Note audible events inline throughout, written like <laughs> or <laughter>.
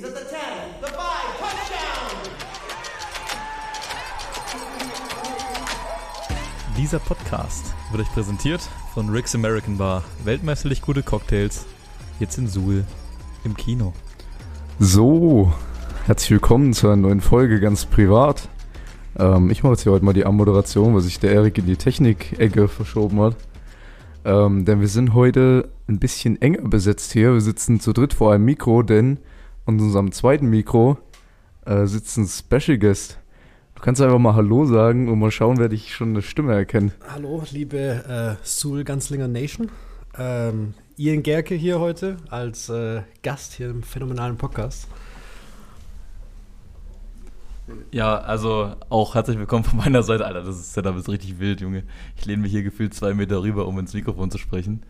He's at the 10, the 5, touchdown! Dieser Podcast wird euch präsentiert von Rick's American Bar. Weltmeisterlich gute Cocktails. Jetzt in Suhl im Kino. So, herzlich willkommen zu einer neuen Folge ganz privat. Ähm, ich mache jetzt hier heute mal die Anmoderation, weil sich der Erik in die Technik-Ecke verschoben hat. Ähm, denn wir sind heute ein bisschen enger besetzt hier. Wir sitzen zu dritt vor einem Mikro, denn an unserem zweiten Mikro äh, sitzt ein Special Guest. Du kannst einfach mal Hallo sagen und mal schauen, wer dich schon eine Stimme erkennt. Hallo, liebe äh, Sul Ganzlinger Nation. Ähm, Ian Gerke hier heute als äh, Gast hier im phänomenalen Podcast. Ja, also auch herzlich willkommen von meiner Seite. Alter, das ist Setup ist richtig wild, Junge. Ich lehne mich hier gefühlt zwei Meter rüber, um ins Mikrofon zu sprechen.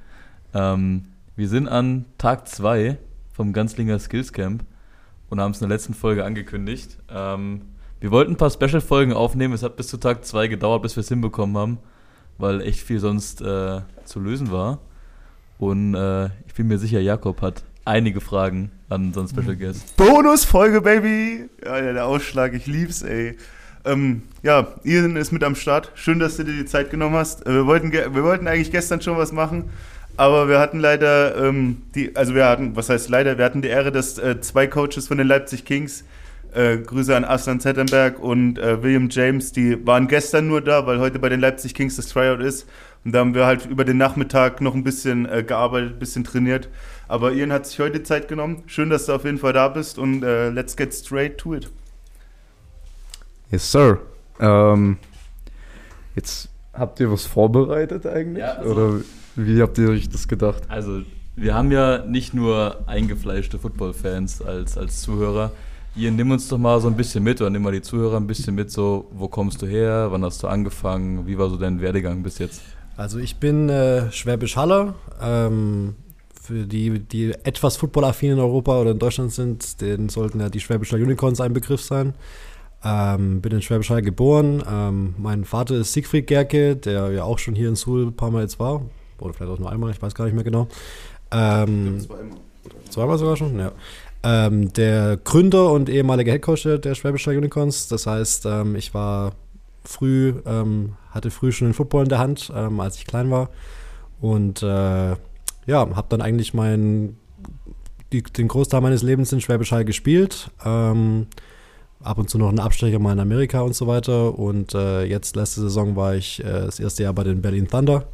Ähm, wir sind an Tag 2 vom Ganzlinger Skills Camp und haben es in der letzten Folge angekündigt. Ähm, wir wollten ein paar Special-Folgen aufnehmen. Es hat bis zu Tag 2 gedauert, bis wir es hinbekommen haben, weil echt viel sonst äh, zu lösen war. Und äh, ich bin mir sicher, Jakob hat einige Fragen an unseren Special Guest. Bonusfolge, Baby! Ja, der Ausschlag, ich lieb's, ey. Ähm, ja, Ian ist mit am Start. Schön, dass du dir die Zeit genommen hast. Äh, Wir wollten, wir wollten eigentlich gestern schon was machen, aber wir hatten leider ähm, die, also wir hatten, was heißt leider, wir hatten die Ehre, dass äh, zwei Coaches von den Leipzig Kings, äh, Grüße an Aslan Zettenberg und äh, William James, die waren gestern nur da, weil heute bei den Leipzig Kings das Tryout ist. Und da haben wir halt über den Nachmittag noch ein bisschen äh, gearbeitet, ein bisschen trainiert. Aber Ian hat sich heute Zeit genommen. Schön, dass du auf jeden Fall da bist und äh, let's get straight to it. Yes, sir. Ähm, jetzt habt ihr was vorbereitet eigentlich? Ja, also- Oder wie habt ihr euch das gedacht? Also, wir haben ja nicht nur eingefleischte Football-Fans als, als Zuhörer. Ian, nimm uns doch mal so ein bisschen mit oder nimm mal die Zuhörer ein bisschen mit, so, wo kommst du her, wann hast du angefangen, wie war so dein Werdegang bis jetzt? Also ich bin äh, Schwäbisch Haller. Ähm, für die, die etwas footballaffin in Europa oder in Deutschland sind, denen sollten ja die Schwäbischer Unicorns ein Begriff sein. Ähm, bin in Schwäbisch Hall geboren. Ähm, mein Vater ist Siegfried Gerke, der ja auch schon hier in Suhl ein paar Mal jetzt war. Oder vielleicht auch nur einmal, ich weiß gar nicht mehr genau. Ähm, Zweimal sogar schon, ja. Ähm, der Gründer und ehemalige Headcoach der, der Schwäbischer Unicorns. Das heißt, ähm, ich war früh, ähm, hatte früh schon den Football in der Hand, ähm, als ich klein war. Und äh, ja, habe dann eigentlich mein, die, den Großteil meines Lebens in Schwäbisch Hall gespielt. Ähm, ab und zu noch einen Abstecher mal in Amerika und so weiter. Und äh, jetzt, letzte Saison, war ich äh, das erste Jahr bei den Berlin Thunder.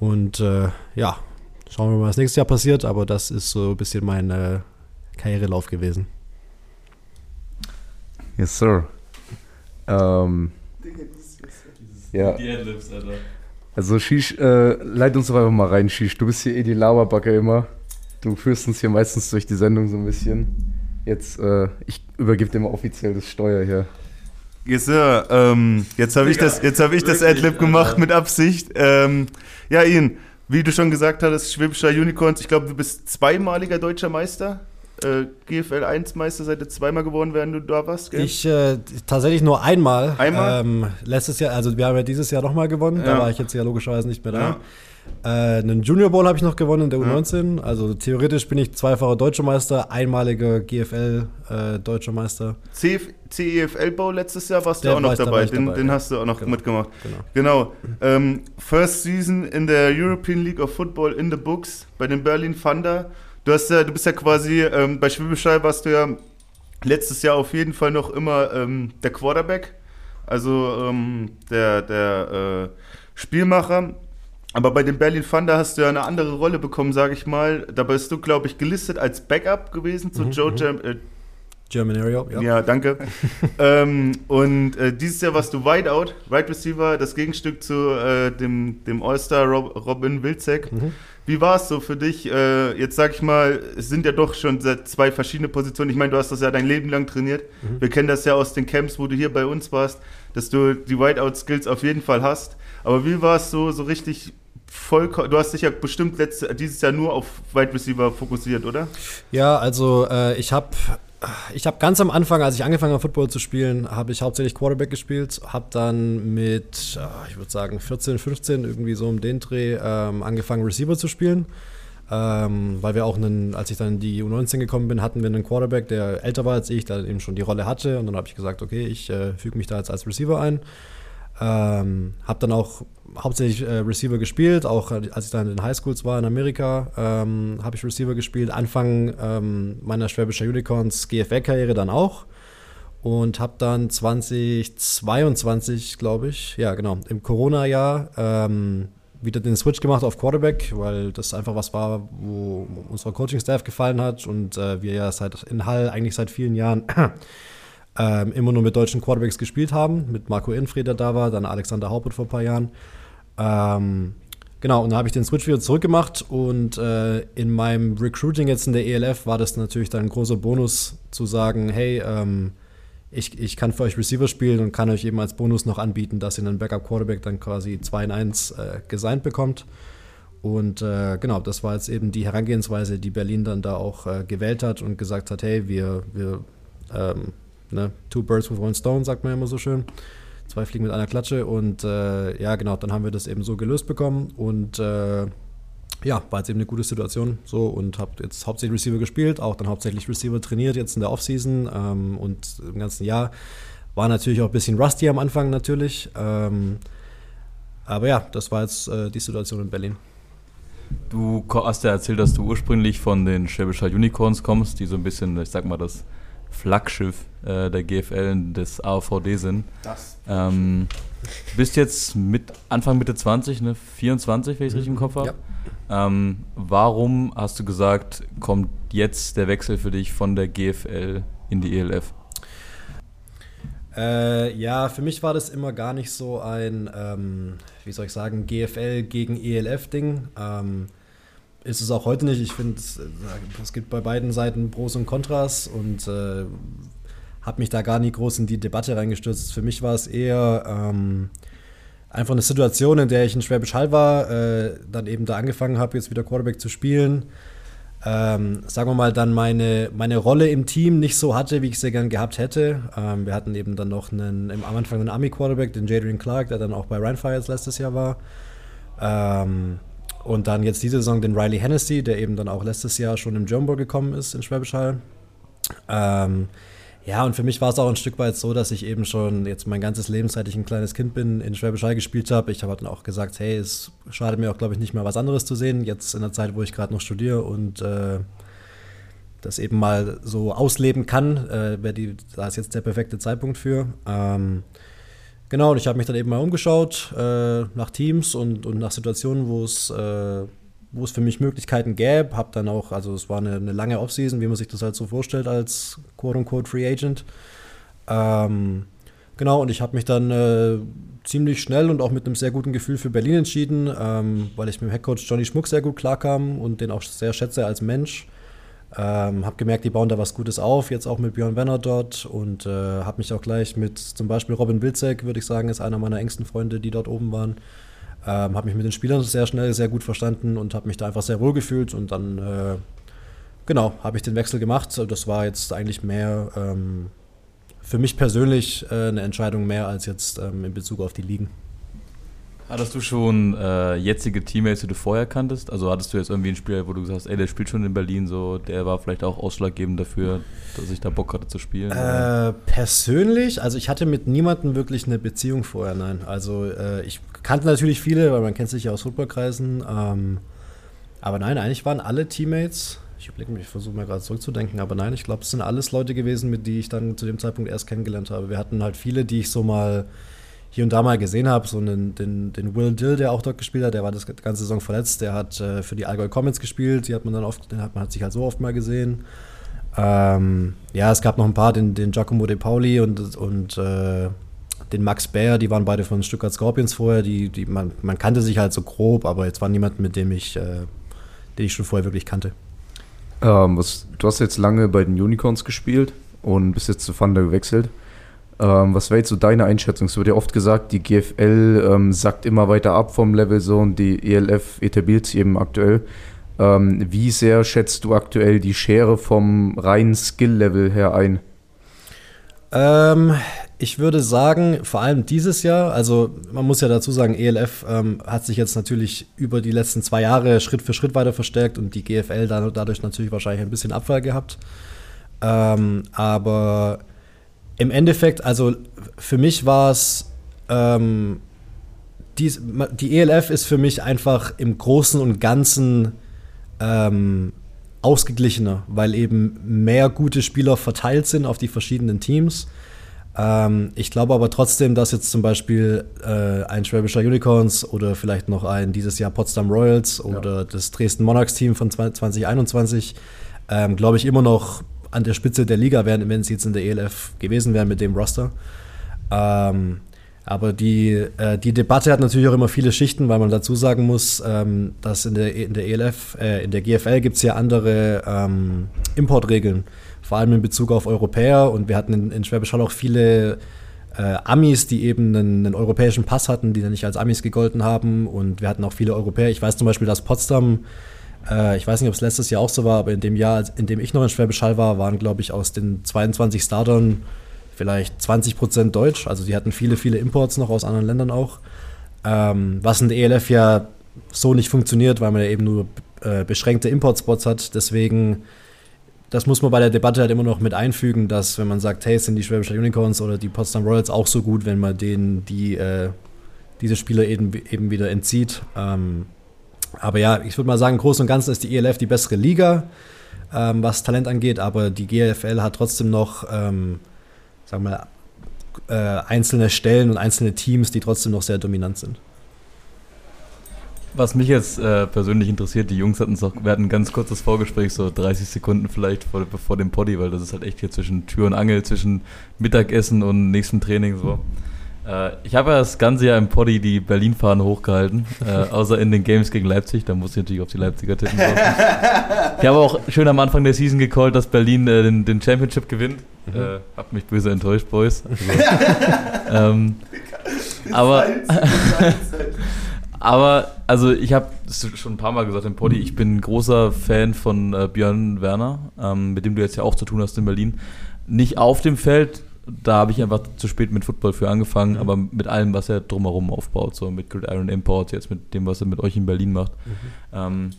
Und äh, ja, schauen wir mal, was nächstes Jahr passiert. Aber das ist so ein bisschen mein äh, Karrierelauf gewesen. Yes, sir. Ähm, ja, also Shish, äh, leit uns doch einfach mal rein, Shish. Du bist hier eh die Laberbacke immer. Du führst uns hier meistens durch die Sendung so ein bisschen. Jetzt, äh, ich übergebe dir mal offiziell das Steuer hier. Yes, Sir. Ähm, jetzt habe ich das, jetzt habe ich das Adlib gemacht Alter. mit Absicht. Ähm, ja, Ian, wie du schon gesagt hattest, Schwäbischer Unicorns. Ich glaube, du bist zweimaliger deutscher Meister. Äh, GFL 1 Meister seit du zweimal geworden, während du da warst, gell? Ich äh, tatsächlich nur einmal. Einmal? Ähm, letztes Jahr, also wir haben ja dieses Jahr nochmal gewonnen. Da Ja. war ich jetzt ja logischerweise nicht mehr da. Ja. Äh, einen Junior Bowl habe ich noch gewonnen in der Ja. U19. Also theoretisch bin ich zweifacher Deutscher Meister, einmaliger GFL äh, Deutscher Meister. CF CEFL Bowl letztes Jahr warst Der du auch noch dabei. Den, dabei, den hast du auch noch Genau. mitgemacht. Genau. Genau. Ähm, first Season in der European League of Football in the Books bei den Berlin Thunder. Du, hast ja, du bist ja quasi, ähm, bei Schwibischei warst du ja letztes Jahr auf jeden Fall noch immer ähm, der Quarterback, also ähm, der, der äh, Spielmacher. Aber bei den Berlin Thunder hast du ja eine andere Rolle bekommen, sage ich mal. Da bist du, glaube ich, gelistet als Backup gewesen zu Mhm, Joe mhm. Jam äh, German Area, ja. ja, danke. <laughs> ähm, und äh, dieses Jahr warst du Wideout, Right Receiver, das Gegenstück zu äh, dem, dem All-Star Rob, Robin Wilczek. Mhm. Wie war es so für dich? Äh, jetzt sag ich mal, es sind ja doch schon zwei verschiedene Positionen. Ich meine, du hast das ja dein Leben lang trainiert. Mhm. Wir kennen das ja aus den Camps, wo du hier bei uns warst, dass du die Wideout-Skills auf jeden Fall hast. Aber wie war es so, so richtig vollkommen? Du hast dich ja bestimmt letzte, dieses Jahr nur auf Wide Receiver fokussiert, oder? Ja, also äh, ich habe ich habe ganz am Anfang, als ich angefangen habe, Football zu spielen, habe ich hauptsächlich Quarterback gespielt, habe dann mit, äh, ich würde sagen, 14, 15 irgendwie so um den Dreh ähm, angefangen, Receiver zu spielen. Ähm, weil wir auch einen, als ich dann in die U19 gekommen bin, hatten wir einen Quarterback, der älter war als ich, der eben schon die Rolle hatte. Und dann habe ich gesagt, okay, ich äh, füge mich da jetzt als Receiver ein. Ähm, habe dann auch hauptsächlich äh, Receiver gespielt, auch als ich dann in den Highschools war in Amerika, ähm, habe ich Receiver gespielt. Anfang ähm, meiner Schwäbischer Unicorns GFL-Karriere dann auch. Und habe dann 2022, glaube ich, ja genau, im Corona-Jahr ähm, wieder den Switch gemacht auf Quarterback, weil das einfach was war, wo unser Coaching-Staff gefallen hat. Und äh, wir ja seit in Hall eigentlich seit vielen Jahren ähm, immer nur mit deutschen Quarterbacks gespielt haben, mit Marco Infred, der da war, dann Alexander Haupert vor ein paar Jahren. Ähm, genau, und da habe ich den Switch wieder zurückgemacht und äh, in meinem Recruiting jetzt in der ELF war das natürlich dann ein großer Bonus zu sagen, hey, ähm, ich, ich kann für euch Receiver spielen und kann euch eben als Bonus noch anbieten, dass ihr einen Backup-Quarterback dann quasi 2 in 1 äh, gesigned bekommt. Und äh, genau, das war jetzt eben die Herangehensweise, die Berlin dann da auch äh, gewählt hat und gesagt hat, hey, wir, wir ähm, ne, two birds with one stone, sagt man immer so schön. Zwei Fliegen mit einer Klatsche. Und äh, ja, genau, dann haben wir das eben so gelöst bekommen. Und äh, ja, war jetzt eben eine gute Situation so und habe jetzt hauptsächlich Receiver gespielt, auch dann hauptsächlich Receiver trainiert jetzt in der Offseason ähm, und im ganzen Jahr. War natürlich auch ein bisschen rusty am Anfang natürlich. Ähm, aber ja, das war jetzt äh, die Situation in Berlin. Du hast ja erzählt, dass du ursprünglich von den Schwäbischer Unicorns kommst, die so ein bisschen, ich sag mal, das Flaggschiff äh, der GFL des AVD sind. Das. Ähm, bist jetzt mit Anfang Mitte 20, ne? 24, wenn ich es richtig im Kopf habe. Ja. Ähm, warum hast du gesagt, kommt jetzt der Wechsel für dich von der GFL in die ELF? Äh, ja, für mich war das immer gar nicht so ein, ähm, wie soll ich sagen, GFL gegen ELF-Ding. Ähm, ist es auch heute nicht. Ich finde, es, gibt bei beiden Seiten Pros und Kontras und äh, habe mich da gar nie groß in die Debatte reingestürzt. Für mich war es eher ähm, einfach eine Situation, in der ich in Schwäbisch Hall war, äh, dann eben da angefangen habe, jetzt wieder Quarterback zu spielen. Ähm, sagen wir mal, dann meine, meine Rolle im Team nicht so hatte, wie ich sie gern gehabt hätte. Ähm, wir hatten eben dann noch einen, am Anfang einen Army-Quarterback, den Jadrian Clark, der dann auch bei Rheinfires letztes Jahr war. Ähm, und dann jetzt diese Saison den Riley Hennessy, der eben dann auch letztes Jahr schon im Bowl gekommen ist in Schwäbisch Hall. Ähm, ja, und für mich war es auch ein Stück weit so, dass ich eben schon jetzt mein ganzes Leben, seit ich ein kleines Kind bin, in Schwäbisch Hall gespielt habe. Ich habe dann auch gesagt, hey, es schadet mir auch, glaube ich, nicht mehr was anderes zu sehen, jetzt in der Zeit, wo ich gerade noch studiere und äh, das eben mal so ausleben kann, äh, wäre da ist jetzt der perfekte Zeitpunkt für. Ähm, genau, und ich habe mich dann eben mal umgeschaut äh, nach Teams und, und nach Situationen, wo es äh, wo es für mich Möglichkeiten gäbe. Habe dann auch, also es war eine, eine lange Offseason, wie man sich das halt so vorstellt als quote-unquote Free Agent. Ähm, genau, und ich habe mich dann äh, ziemlich schnell und auch mit einem sehr guten Gefühl für Berlin entschieden, ähm, weil ich mit dem Headcoach Johnny Schmuck sehr gut klarkam und den auch sehr schätze als Mensch. Ähm, habe gemerkt, die bauen da was Gutes auf, jetzt auch mit Björn Wenner dort und äh, habe mich auch gleich mit zum Beispiel Robin Wilczek, würde ich sagen, ist einer meiner engsten Freunde, die dort oben waren, ähm, habe mich mit den Spielern sehr schnell, sehr gut verstanden und habe mich da einfach sehr wohl gefühlt und dann, äh, genau, habe ich den Wechsel gemacht. Das war jetzt eigentlich mehr ähm, für mich persönlich äh, eine Entscheidung mehr als jetzt ähm, in Bezug auf die Ligen. Hattest du schon äh, jetzige Teammates, die du vorher kanntest? Also hattest du jetzt irgendwie einen Spieler, wo du gesagt hast, ey, der spielt schon in Berlin so, der war vielleicht auch ausschlaggebend dafür, dass ich da Bock hatte zu spielen? Äh, persönlich, also ich hatte mit niemandem wirklich eine Beziehung vorher, nein. Also äh, ich kannte natürlich viele, weil man kennt sich ja aus Footballkreisen. Ähm, aber nein, eigentlich waren alle Teammates. Ich überlege mich, ich versuche mal gerade zurückzudenken, aber nein, ich glaube, es sind alles Leute gewesen, mit die ich dann zu dem Zeitpunkt erst kennengelernt habe. Wir hatten halt viele, die ich so mal hier und da mal gesehen habe, so einen, den, den Will Dill, der auch dort gespielt hat, der war das ganze Saison verletzt, der hat äh, für die Allgäu Comets gespielt, die hat man dann oft, den hat man hat sich halt so oft mal gesehen. Ähm, ja, es gab noch ein paar, den, den Giacomo De Pauli und, und äh, den Max Baer, die waren beide von Stuttgart Scorpions vorher, die, die man, man kannte sich halt so grob, aber jetzt war niemand, mit dem ich, äh, den ich schon vorher wirklich kannte. Ähm, was, du hast jetzt lange bei den Unicorns gespielt und bist jetzt zu Thunder gewechselt. Ähm, was wäre jetzt so deine Einschätzung? Es wird ja oft gesagt, die GFL ähm, sackt immer weiter ab vom Level so und die ELF etabliert sich eben aktuell. Ähm, wie sehr schätzt du aktuell die Schere vom reinen Skill-Level her ein? Ähm, ich würde sagen, vor allem dieses Jahr, also man muss ja dazu sagen, ELF ähm, hat sich jetzt natürlich über die letzten zwei Jahre Schritt für Schritt weiter verstärkt und die GFL da, dadurch natürlich wahrscheinlich ein bisschen Abfall gehabt. Ähm, aber im Endeffekt, also für mich war es, ähm, die, die ELF ist für mich einfach im Großen und Ganzen ähm, ausgeglichener, weil eben mehr gute Spieler verteilt sind auf die verschiedenen Teams ähm, ich glaube aber trotzdem, dass jetzt zum Beispiel äh, ein Schwäbischer Unicorns oder vielleicht noch ein dieses Jahr Potsdam Royals oder ja. das Dresden Monarchs Team von 2021, ähm, glaube ich, immer noch an der Spitze der Liga wären, wenn sie jetzt in der ELF gewesen wären mit dem Roster. Ähm, aber die, äh, die Debatte hat natürlich auch immer viele Schichten, weil man dazu sagen muss, ähm, dass in der, in der ELF, äh, in der GFL gibt es ja andere ähm, Importregeln vor allem in Bezug auf Europäer. Und wir hatten in, in Schwäbisch Hall auch viele äh, Amis, die eben einen, einen, europäischen Pass hatten, die dann nicht als Amis gegolten haben. Und wir hatten auch viele Europäer. Ich weiß zum Beispiel, dass Potsdam, äh, ich weiß nicht, ob es letztes Jahr auch so war, aber in dem Jahr, in dem ich noch in Schwäbisch war, waren, glaube ich, aus den 22 Startern vielleicht 20 Prozent Deutsch. Also die hatten viele, viele Imports noch aus anderen Ländern auch. Ähm, was in der ELF ja so nicht funktioniert, weil man ja eben nur äh, beschränkte Importspots hat. Deswegen das muss man bei der Debatte halt immer noch mit einfügen, dass wenn man sagt, hey, sind die Schwäbische Unicorns oder die Potsdam Royals auch so gut, wenn man denen die, äh, diese Spieler eben, eben wieder entzieht. Ähm, aber ja, ich würde mal sagen, im Großen und Ganzen ist die ELF die bessere Liga, ähm, was Talent angeht, aber die GFL hat trotzdem noch, ähm, sagen wir mal, äh, einzelne Stellen und einzelne Teams, die trotzdem noch sehr dominant sind. Was mich jetzt äh, persönlich interessiert, die Jungs hatten auch, wir hatten ein ganz kurzes Vorgespräch, so 30 Sekunden vielleicht vor, vor dem Poddy, weil das ist halt echt hier zwischen Tür und Angel, zwischen Mittagessen und nächstem Training so. Äh, ich habe ja das ganze Jahr im Poddy die Berlin-Fahnen hochgehalten, äh, <laughs> außer in den Games gegen Leipzig, da muss ich natürlich auf die Leipziger tippen. ich habe auch schön am Anfang der Season gecallt, dass Berlin äh, den, den, Championship gewinnt. Mhm. Äh, hab mich böse enttäuscht, Boys. <laughs> Also, ähm, aber <laughs> Aber, also ich habe schon ein paar Mal gesagt im Poddy, ich bin ein großer Fan von äh, Björn Werner, ähm, mit dem du jetzt ja auch zu tun hast in Berlin. Nicht auf dem Feld, da habe ich einfach zu spät mit Football für angefangen, mhm. aber mit allem, was er drumherum aufbaut, so mit Gridiron Import, jetzt mit dem, was er mit euch in Berlin macht. Mhm. Ähm,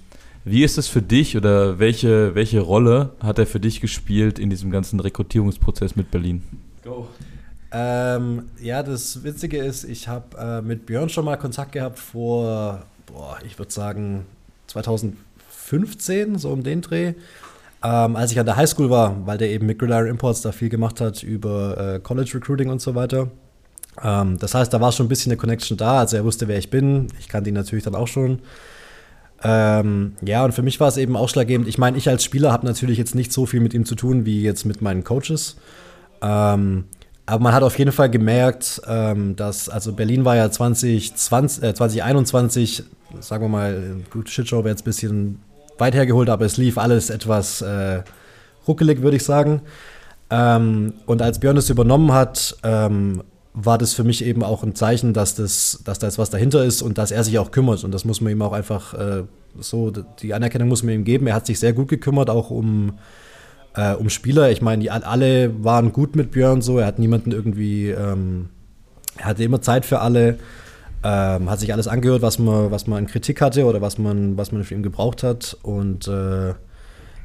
wie ist es für dich oder welche, welche Rolle hat er für dich gespielt in diesem ganzen Rekrutierungsprozess mit Berlin? Go. Ähm, ja, das Witzige ist, ich habe äh, mit Björn schon mal Kontakt gehabt vor, boah, ich würde sagen 2015, so um den Dreh. Ähm, als ich an der Highschool war, weil der eben mit Gridiron Imports da viel gemacht hat über äh, College Recruiting und so weiter. Ähm, das heißt, da war schon ein bisschen eine Connection da. Also er wusste, wer ich bin. Ich kannte ihn natürlich dann auch schon. Ähm, ja, und für mich war es eben ausschlaggebend. Ich meine, ich als Spieler habe natürlich jetzt nicht so viel mit ihm zu tun wie jetzt mit meinen Coaches. Ähm, aber man hat auf jeden Fall gemerkt, ähm, dass, also Berlin war ja 2020, äh, 2021, sagen wir mal, gut, Shitshow wäre jetzt ein bisschen weit hergeholt, aber es lief alles etwas äh, ruckelig, würde ich sagen. Ähm, und als Björn das übernommen hat, ähm, war das für mich eben auch ein Zeichen, dass, das, dass da jetzt was dahinter ist und dass er sich auch kümmert. Und das muss man ihm auch einfach äh, so, die Anerkennung muss man ihm geben. Er hat sich sehr gut gekümmert, auch um äh, um Spieler, ich meine, die alle waren gut mit Björn so, er hat niemanden irgendwie, ähm, er hatte immer Zeit für alle, ähm, hat sich alles angehört, was man, was man in Kritik hatte oder was man, was man für ihn gebraucht hat. Und äh,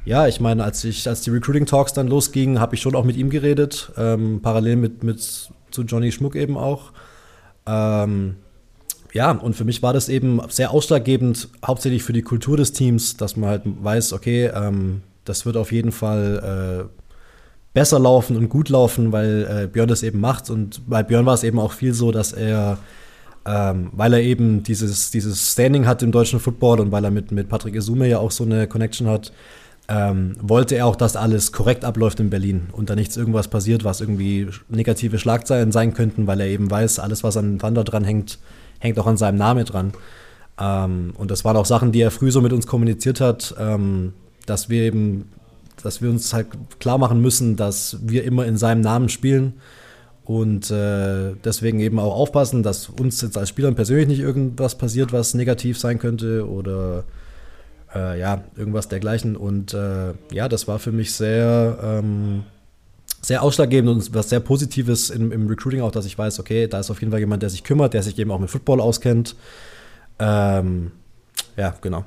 ja, ich meine, als ich, als die Recruiting Talks dann losgingen, habe ich schon auch mit ihm geredet, ähm, parallel mit, mit zu Johnny Schmuck eben auch. Ähm, ja, und für mich war das eben sehr ausschlaggebend, hauptsächlich für die Kultur des Teams, dass man halt weiß, okay, ähm, das wird auf jeden Fall äh, besser laufen und gut laufen, weil äh, Björn das eben macht. Und bei Björn war es eben auch viel so, dass er, ähm, weil er eben dieses, dieses Standing hat im deutschen Football und weil er mit, mit Patrick Esume ja auch so eine Connection hat, ähm, wollte er auch, dass alles korrekt abläuft in Berlin und da nichts irgendwas passiert, was irgendwie negative Schlagzeilen sein könnten, weil er eben weiß, alles, was an Thunder dran hängt, hängt auch an seinem Namen dran. Ähm, und das waren auch Sachen, die er früh so mit uns kommuniziert hat. Ähm, dass wir eben, dass wir uns halt klar machen müssen, dass wir immer in seinem Namen spielen und äh, deswegen eben auch aufpassen, dass uns jetzt als Spielern persönlich nicht irgendwas passiert, was negativ sein könnte oder äh, ja, irgendwas dergleichen. Und äh, ja, das war für mich sehr, ähm, sehr ausschlaggebend und was sehr Positives im, im Recruiting auch, dass ich weiß, okay, da ist auf jeden Fall jemand, der sich kümmert, der sich eben auch mit Football auskennt. Ähm, ja, genau.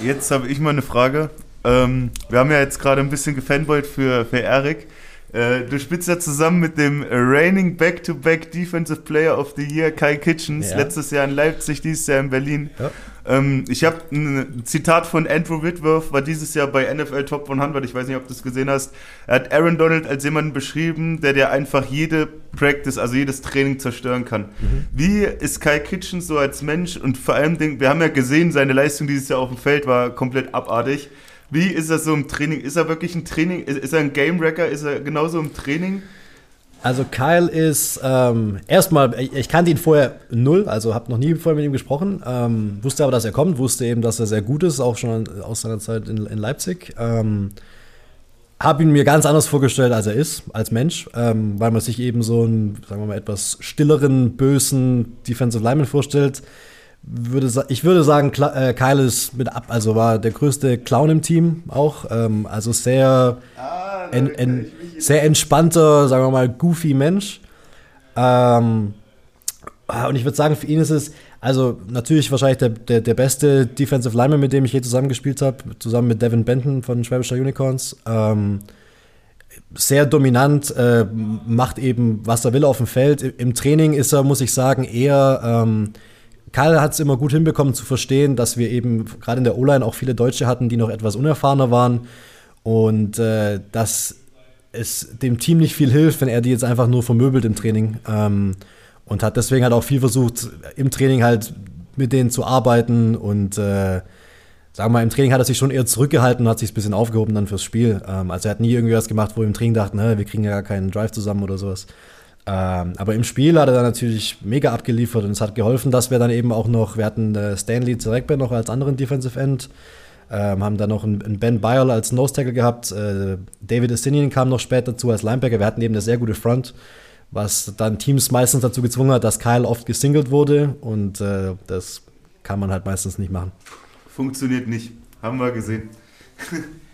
Jetzt habe ich mal eine Frage. Ähm, wir haben ja jetzt gerade ein bisschen gefanboyt für, für Eric. Äh, du spielst ja zusammen mit dem reigning Back-to-Back Defensive Player of the Year Kai Kitchens, Ja. letztes Jahr in Leipzig, dieses Jahr in Berlin. Ja. Ähm, ich habe ein Zitat von Andrew Whitworth, war dieses Jahr bei NFL Top 100, ich weiß nicht, ob du es gesehen hast. Er hat Aaron Donald als jemanden beschrieben, der dir einfach jede Practice, also jedes Training zerstören kann. Mhm. Wie ist Kai Kitchens so als Mensch und vor allem, wir haben ja gesehen, seine Leistung dieses Jahr auf dem Feld war komplett abartig. Wie ist er so im Training? Ist er wirklich ein Training? Ist, ist er ein Game Wrecker? Ist er genauso im Training? Also Kyle ist ähm, erstmal, ich, kannte ihn vorher null, also habe noch nie vorher mit ihm gesprochen, ähm, wusste aber, dass er kommt, wusste eben, dass er sehr gut ist, auch schon aus seiner Zeit in, in Leipzig. Ähm, habe ihn mir ganz anders vorgestellt, als er ist, als Mensch, ähm, weil man sich eben so einen, sagen wir mal, etwas stilleren, bösen Defensive Lineman vorstellt. Würde, ich würde sagen, äh, Kyle ist mit ab, also war der größte Clown im Team auch, ähm, also sehr en, en, sehr entspannter, sagen wir mal, goofy Mensch. Ähm, ah, und ich würde sagen, für ihn ist es, also natürlich wahrscheinlich der, der, der beste Defensive Lineman, mit dem ich je zusammengespielt habe, zusammen mit Devin Benton von Schwäbischer Unicorns. Ähm, sehr dominant, äh, macht eben, was er will auf dem Feld. Im Training ist er, muss ich sagen, eher. Ähm, Karl hat es immer gut hinbekommen zu verstehen, dass wir eben gerade in der O-Line auch viele Deutsche hatten, die noch etwas unerfahrener waren. Und äh, dass es dem Team nicht viel hilft, wenn er die jetzt einfach nur vermöbelt im Training. Ähm, und hat deswegen halt auch viel versucht, im Training halt mit denen zu arbeiten. Und äh, sagen wir mal, im Training hat er sich schon eher zurückgehalten und hat sich ein bisschen aufgehoben dann fürs Spiel. Ähm, also er hat nie irgendwie was gemacht, wo wir im Training dachten, wir kriegen ja gar keinen Drive zusammen oder sowas. Ähm, aber im Spiel hat er dann natürlich mega abgeliefert und es hat geholfen, dass wir dann eben auch noch, wir hatten äh, Stanley Zerekbe noch als anderen Defensive End, ähm, haben dann noch einen, Ben Byle als Nose Tackle gehabt, äh, David Estinian kam noch später dazu als Linebacker, wir hatten eben eine sehr gute Front, was dann Teams meistens dazu gezwungen hat, dass Kyle oft gesingelt wurde und äh, das kann man halt meistens nicht machen. Funktioniert nicht. Haben wir gesehen. <laughs>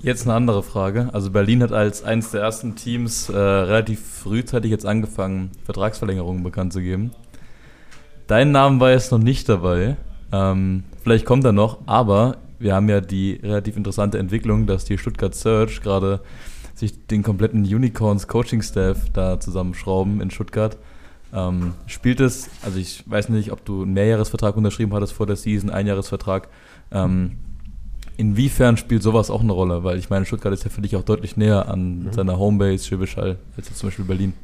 Jetzt eine andere Frage. Also Berlin hat als eines der ersten Teams äh, relativ frühzeitig jetzt angefangen, Vertragsverlängerungen bekannt zu geben. Dein Name war jetzt noch nicht dabei. Ähm, vielleicht kommt er noch, aber wir haben ja die relativ interessante Entwicklung, dass die Stuttgart Search gerade sich den kompletten Unicorns Coaching Staff da zusammenschrauben in Stuttgart. Ähm, spielt es, also ich weiß nicht, ob du einen Mehrjahresvertrag unterschrieben hattest vor der Season, Einjahresvertrag. Ähm, inwiefern spielt sowas auch eine Rolle? Weil ich meine, Stuttgart ist ja für dich auch deutlich näher an seiner Homebase, Schwäbisch Hall, als jetzt zum Beispiel Berlin.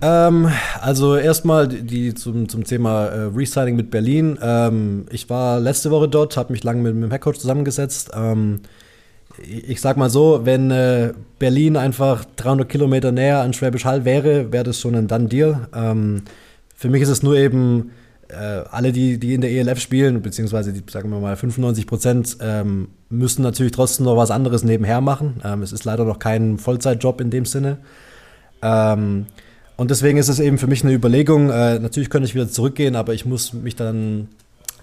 Ähm, also erstmal die, zum, zum Thema äh, Resigning mit Berlin. Ähm, ich war letzte Woche dort, habe mich lange mit, mit dem Headcoach zusammengesetzt. Ähm, ich, sag mal so, wenn äh, Berlin einfach 300 Kilometer näher an Schwäbisch Hall wäre, wäre das schon ein Done-Deal. Ähm, für mich ist es nur eben, äh, alle, die, die in der ELF spielen, beziehungsweise die, sagen wir mal 95 Prozent, ähm, müssen natürlich trotzdem noch was anderes nebenher machen. Ähm, es ist leider noch kein Vollzeitjob in dem Sinne. Ähm, und deswegen ist es eben für mich eine Überlegung. Äh, natürlich könnte ich wieder zurückgehen, aber ich muss mich dann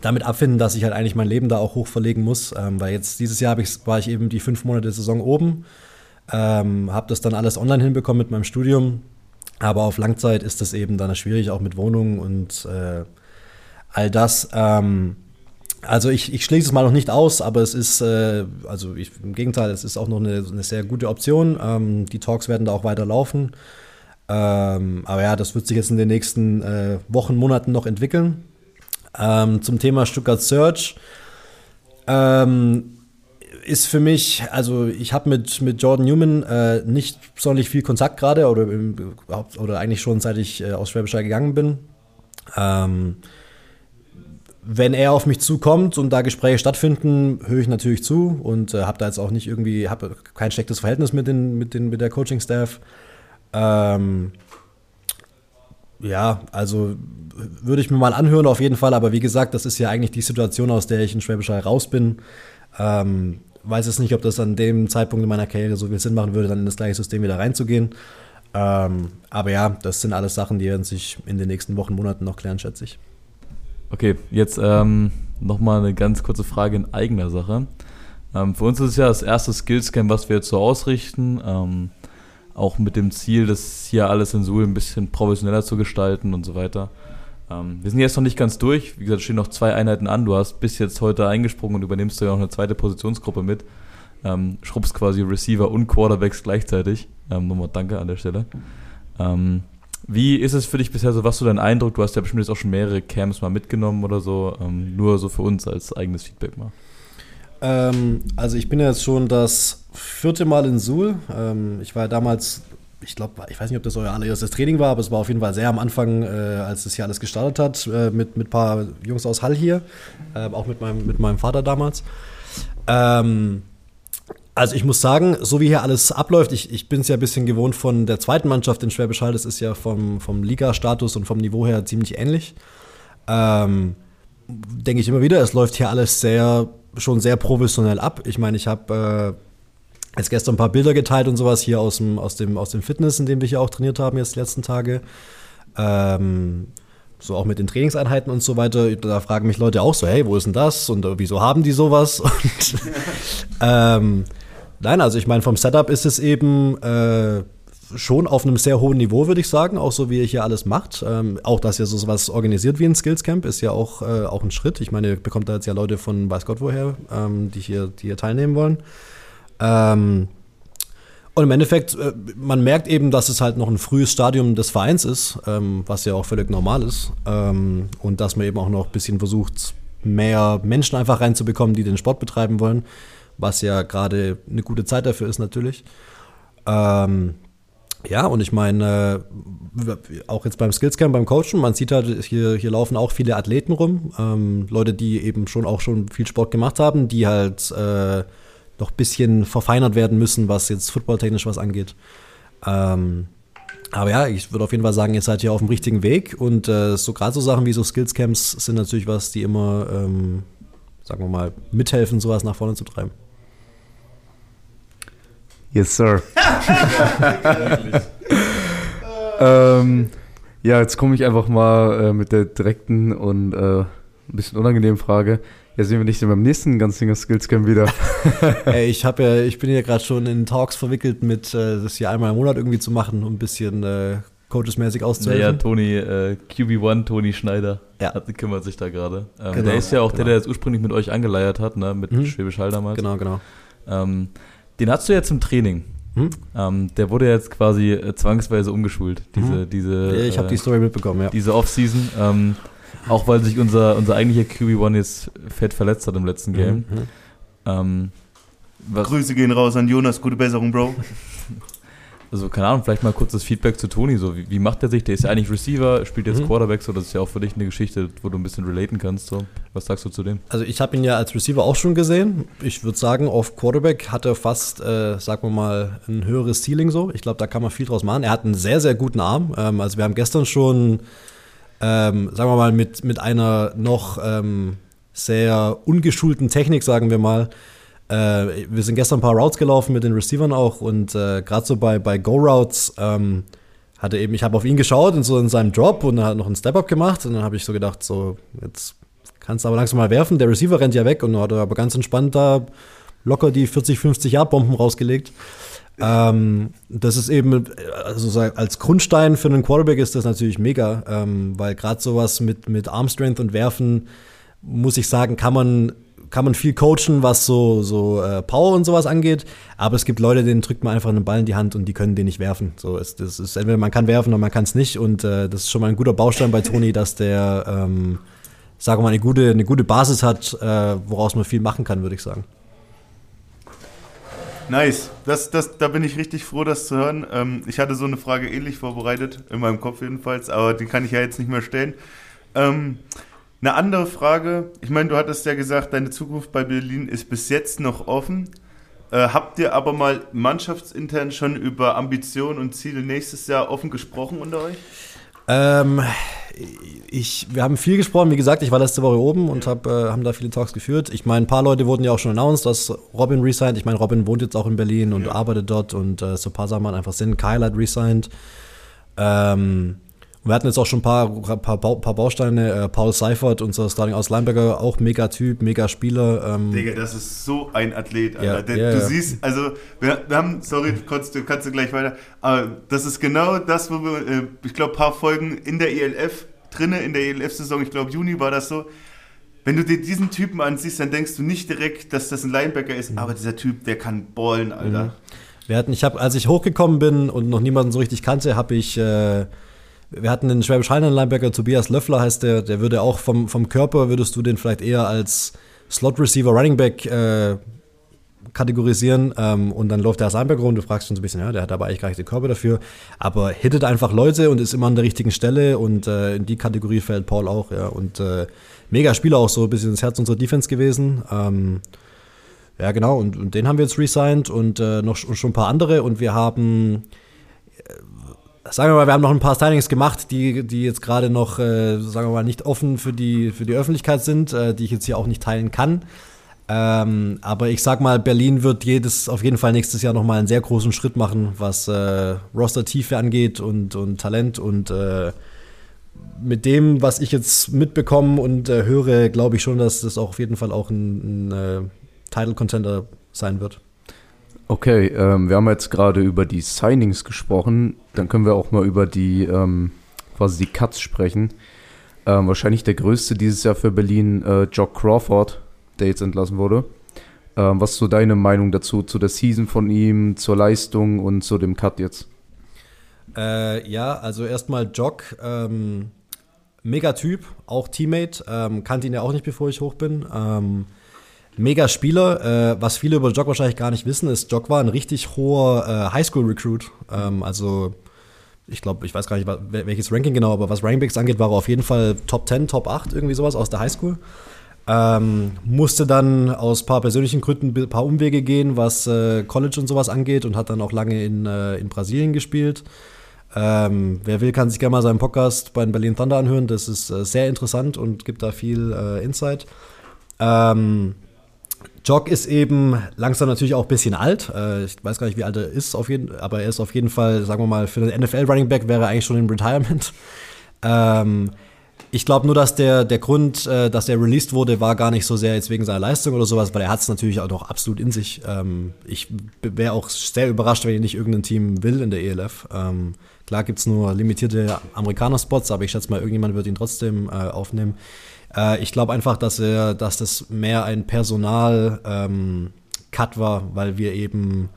damit abfinden, dass ich halt eigentlich mein Leben da auch hoch verlegen muss. Ähm, weil jetzt dieses Jahr ich, war ich eben die fünf Monate Saison oben, ähm, habe das dann alles online hinbekommen mit meinem Studium. Aber auf Langzeit ist das eben dann schwierig, auch mit Wohnungen und äh, all das. Ähm, also ich, ich schließe es mal noch nicht aus, aber es ist, äh, also ich, im Gegenteil, es ist auch noch eine, eine sehr gute Option. Ähm, die Talks werden da auch weiter laufen. Ähm, aber ja, das wird sich jetzt in den nächsten äh, Wochen, Monaten noch entwickeln. Ähm, zum Thema Stuttgart Search. Ähm, ist für mich, also ich habe mit, mit Jordan Newman äh, nicht sonderlich viel Kontakt gerade oder, oder eigentlich schon seit ich äh, aus Schwäbisch gegangen bin. Ähm, wenn er auf mich zukommt und da Gespräche stattfinden, höre ich natürlich zu und äh, habe da jetzt auch nicht irgendwie, habe kein schlechtes Verhältnis mit, den, mit, den, mit der Coaching-Staff. Ähm, ja, also würde ich mir mal anhören auf jeden Fall, aber wie gesagt, das ist ja eigentlich die Situation, aus der ich in Schwäbisch Hall raus bin. Ähm, weiß es nicht, ob das an dem Zeitpunkt in meiner Karriere so viel Sinn machen würde, dann in das gleiche System wieder reinzugehen. Ähm, aber ja, das sind alles Sachen, die werden sich in den nächsten Wochen, Monaten noch klären, schätze ich. Okay, jetzt ähm, nochmal eine ganz kurze Frage in eigener Sache. Ähm, für uns ist es ja das erste Skillscamp, was wir jetzt so ausrichten. Ähm, auch mit dem Ziel, das hier alles in Suhl ein bisschen professioneller zu gestalten und so weiter. Ähm, wir sind jetzt noch nicht ganz durch. Wie gesagt, stehen noch zwei Einheiten an. Du hast bis jetzt heute eingesprungen und übernimmst ja noch eine zweite Positionsgruppe mit. Ähm, schrubbst quasi Receiver und Quarterbacks gleichzeitig. Ähm, nochmal danke an der Stelle. Ähm, wie ist es für dich bisher so? Was so dein Eindruck? Du hast ja bestimmt jetzt auch schon mehrere Camps mal mitgenommen oder so. Ähm, nur so für uns als eigenes Feedback mal. Ähm, also ich bin ja jetzt schon das vierte Mal in Suhl. Ähm, ich war ja damals, ich glaube, ich weiß nicht, ob das euer allererstes Training war, aber es war auf jeden Fall sehr am Anfang, äh, als das hier alles gestartet hat, äh, mit, ein paar Jungs aus Hall hier, äh, auch mit meinem, mit meinem Vater damals. Ähm, also ich muss sagen, so wie hier alles abläuft, ich, ich bin es ja ein bisschen gewohnt von der zweiten Mannschaft in Schwäbisch Hall, das ist ja vom, vom Liga-Status und vom Niveau her ziemlich ähnlich. Ähm, Denke ich immer wieder, es läuft hier alles sehr, schon sehr professionell ab. Ich meine, ich habe äh, jetzt gestern ein paar Bilder geteilt und sowas hier aus dem, aus dem, aus dem Fitness, in dem wir hier auch trainiert haben jetzt die letzten Tage. Ähm, so auch mit den Trainingseinheiten und so weiter. Da fragen mich Leute auch so, hey, wo ist denn das? Und äh, wieso haben die sowas? <laughs> Und <laughs> ähm, Nein, also ich meine, vom Setup ist es eben äh, schon auf einem sehr hohen Niveau, würde ich sagen, auch so wie ihr hier alles macht. Ähm, auch, dass ihr so sowas organisiert wie ein Skillscamp, ist ja auch, äh, auch ein Schritt. Ich meine, ihr bekommt da jetzt ja Leute von weiß Gott woher, ähm, die, hier, die hier teilnehmen wollen. Ähm, und im Endeffekt, äh, man merkt eben, dass es halt noch ein frühes Stadium des Vereins ist, ähm, was ja auch völlig normal ist. Ähm, und dass man eben auch noch ein bisschen versucht, mehr Menschen einfach reinzubekommen, die den Sport betreiben wollen was ja gerade eine gute Zeit dafür ist natürlich. Ähm, ja, und ich meine, äh, auch jetzt beim Skillscamp, beim Coachen, man sieht halt, hier, hier laufen auch viele Athleten rum, Leute, die eben schon auch schon viel Sport gemacht haben, die halt äh, noch ein bisschen verfeinert werden müssen, was jetzt footballtechnisch was angeht. Ähm, aber ja, ich würde auf jeden Fall sagen, ihr seid hier auf dem richtigen Weg und äh, so gerade so Sachen wie so Skillscamps sind natürlich was, die immer, ähm, sagen wir mal, mithelfen, sowas nach vorne zu treiben. Yes, sir. <laughs> ähm, ja, jetzt komme ich einfach mal äh, mit der direkten und äh, ein bisschen unangenehmen Frage. Ja, sehen wir nicht in meinem nächsten Ganzinger Skillscam wieder. <laughs> Ey, ich habe ja, ich bin ja gerade schon in Talks verwickelt, mit äh, das hier einmal im Monat irgendwie zu machen, um ein bisschen äh, coachesmäßig auszuhelfen. Ja, Toni, äh, QB1, Toni Schneider, Ja. hat, kümmert sich da gerade. Ähm, Genau, der ist ja auch der, genau. der jetzt ursprünglich mit euch angeleiert hat, ne, mit Mhm. Schwäbisch Hall damals. Genau, genau. Ähm, den hast du jetzt im Training. Hm? Ähm, der wurde jetzt quasi äh, zwangsweise umgeschult, diese, Mhm. diese, ich habe äh, die Story mitbekommen, ja. diese Offseason. Ähm, auch weil sich unser, unser eigentlicher QB1 jetzt fett verletzt hat im letzten Game. Mhm. Ähm, was, Grüße gehen raus an Jonas, gute Besserung, Bro. <laughs> also, keine Ahnung, vielleicht mal kurzes Feedback zu Toni. So, wie, wie macht er sich? Der ist ja eigentlich Receiver, spielt jetzt Mhm. Quarterback, so das ist ja auch für dich eine Geschichte, wo du ein bisschen relaten kannst. So. Was sagst du zu dem? Also ich habe ihn ja als Receiver auch schon gesehen. Ich würde sagen, auf Quarterback hat er fast, äh, sagen wir mal, ein höheres Ceiling so. Ich glaube, da kann man viel draus machen. Er hat einen sehr, sehr guten Arm. Ähm, also wir haben gestern schon, ähm, sagen wir mal, mit, mit einer noch ähm, sehr ungeschulten Technik, sagen wir mal, äh, wir sind gestern ein paar Routes gelaufen mit den Receivern auch und äh, gerade so bei, bei Go-Routes ähm, hatte eben, ich habe auf ihn geschaut in so in seinem Drop und er hat noch einen Step-Up gemacht und dann habe ich so gedacht, so jetzt kannst du aber langsam mal werfen. Der Receiver rennt ja weg und hat aber ganz entspannt da locker die 40, 50 Yard Bomben rausgelegt. Ähm, das ist eben, also so als Grundstein für einen Quarterback ist das natürlich mega, ähm, weil gerade sowas mit, mit Arm Strength und Werfen, muss ich sagen, kann man, kann man viel coachen, was so, so äh, Power und sowas angeht. Aber es gibt Leute, denen drückt man einfach einen Ball in die Hand und die können den nicht werfen. So ist, das ist entweder man kann werfen oder man kann es nicht. Und äh, das ist schon mal ein guter Baustein bei Toni, <laughs> dass der, ähm, sagen wir mal, eine gute, eine gute Basis hat, äh, woraus man viel machen kann, würde ich sagen. Nice. Das, das, da bin ich richtig froh, das zu hören. Ähm, ich hatte so eine Frage ähnlich vorbereitet, in meinem Kopf jedenfalls, aber die kann ich ja jetzt nicht mehr stellen. Ähm, eine andere Frage, ich meine, du hattest ja gesagt, deine Zukunft bei Berlin ist bis jetzt noch offen. Äh, habt ihr aber mal mannschaftsintern schon über Ambitionen und Ziele nächstes Jahr offen gesprochen unter euch? Ähm, ich, wir haben viel gesprochen, wie gesagt, ich war letzte Woche oben und hab, äh, haben da viele Talks geführt. Ich meine, ein paar Leute wurden ja auch schon announced, dass Robin resigned. Ich meine, Robin wohnt jetzt auch in Berlin und Ja. arbeitet dort und äh, so ein paar Sachen einfach Sinn. Kyle hat resigned. Ähm, Wir hatten jetzt auch schon ein paar, paar, paar Bausteine. Äh, Paul Seifert, unser Starting aus Linebacker, auch mega Typ, mega Spieler. Ähm, Digga, das ist so ein Athlet, Alter. Ja, Der, ja, du ja. siehst, also, wir, haben, sorry, kannst, du kannst du gleich weiter, aber das ist genau das, wo wir, äh, ich glaube, ein paar Folgen in der ELF drinne, in der ELF-Saison, ich glaube, Juni war das so. Wenn du dir diesen Typen ansiehst, dann denkst du nicht direkt, dass das ein Linebacker Mhm. ist, aber dieser Typ, der kann ballen, Alter. Wir hatten, ich habe, als ich hochgekommen bin und noch niemanden so richtig kannte, habe ich, äh, wir hatten den Schwäbisch Hallenden Linebacker Tobias Löffler heißt der, der würde auch vom, vom Körper würdest du den vielleicht eher als Slot Receiver Running Back äh, kategorisieren ähm, und dann läuft der als Linebacker rum, du fragst schon so ein bisschen, ja, der hat aber eigentlich gar nicht den Körper dafür, aber hittet einfach Leute und ist immer an der richtigen Stelle und äh, in die Kategorie fällt Paul auch, ja, und äh, mega Spieler auch so ein bisschen das Herz unserer Defense gewesen, ähm, ja, genau, und, und den haben wir jetzt resigned und äh, noch sch- schon ein paar andere. Und wir haben, äh, sagen wir mal, wir haben noch ein paar Stylings gemacht, die, die jetzt gerade noch, äh, sagen wir mal, nicht offen für die, für die Öffentlichkeit sind, äh, die ich jetzt hier auch nicht teilen kann. Ähm, aber ich sag mal, Berlin wird jedes, auf jeden Fall nächstes Jahr nochmal einen sehr großen Schritt machen, was äh, Roster-Tiefe angeht und, und Talent und äh, mit dem, was ich jetzt mitbekomme und äh, höre, glaube ich schon, dass das auch auf jeden Fall auch ein, ein äh, Title Contender sein wird. Okay, ähm, wir haben jetzt gerade über die Signings gesprochen. Dann können wir auch mal über die ähm, quasi die Cuts sprechen. Ähm, wahrscheinlich der größte dieses Jahr für Berlin, äh, Jock Crawford, der jetzt entlassen wurde. Ähm, was ist so deine Meinung dazu, zu der Season von ihm, zur Leistung und zu dem Cut jetzt? Äh, ja, also erstmal Jock, ähm, mega Typ, auch Teammate, ähm, kannte ihn ja auch nicht, bevor ich hoch bin. Mega Spieler, äh, was viele über Jock wahrscheinlich gar nicht wissen, ist, Jock war ein richtig hoher äh, Highschool-Recruit. Ähm, also ich glaube, ich weiß gar nicht, welches Ranking genau, aber was Rankbacks angeht, war er auf jeden Fall Top 10, Top 8, irgendwie sowas aus der Highschool. Ähm, musste dann aus paar persönlichen Gründen ein paar Umwege gehen, was äh, College und sowas angeht und hat dann auch lange in, äh, in Brasilien gespielt. Ähm, wer will, kann sich gerne mal seinen Podcast bei den Berlin Thunder anhören. Das ist äh, sehr interessant und gibt da viel äh, Insight. Ähm, Jock ist eben langsam natürlich auch ein bisschen alt. Äh, ich weiß gar nicht, wie alt er ist, auf jeden, aber er ist auf jeden Fall, sagen wir mal, für den NFL Running Back wäre er eigentlich schon im Retirement. Ähm, ich glaube nur, dass der, der Grund, äh, dass er released wurde, war gar nicht so sehr jetzt wegen seiner Leistung oder sowas, weil er hat es natürlich auch noch absolut in sich. Ähm, ich wäre auch sehr überrascht, wenn ihn nicht irgendein Team will in der ELF. Ähm, klar gibt es nur limitierte Amerikaner-Spots, aber ich schätze mal, irgendjemand wird ihn trotzdem äh, aufnehmen. Äh, ich glaube einfach, dass er, dass das mehr ein Personal-Cut ähm, war, weil wir eben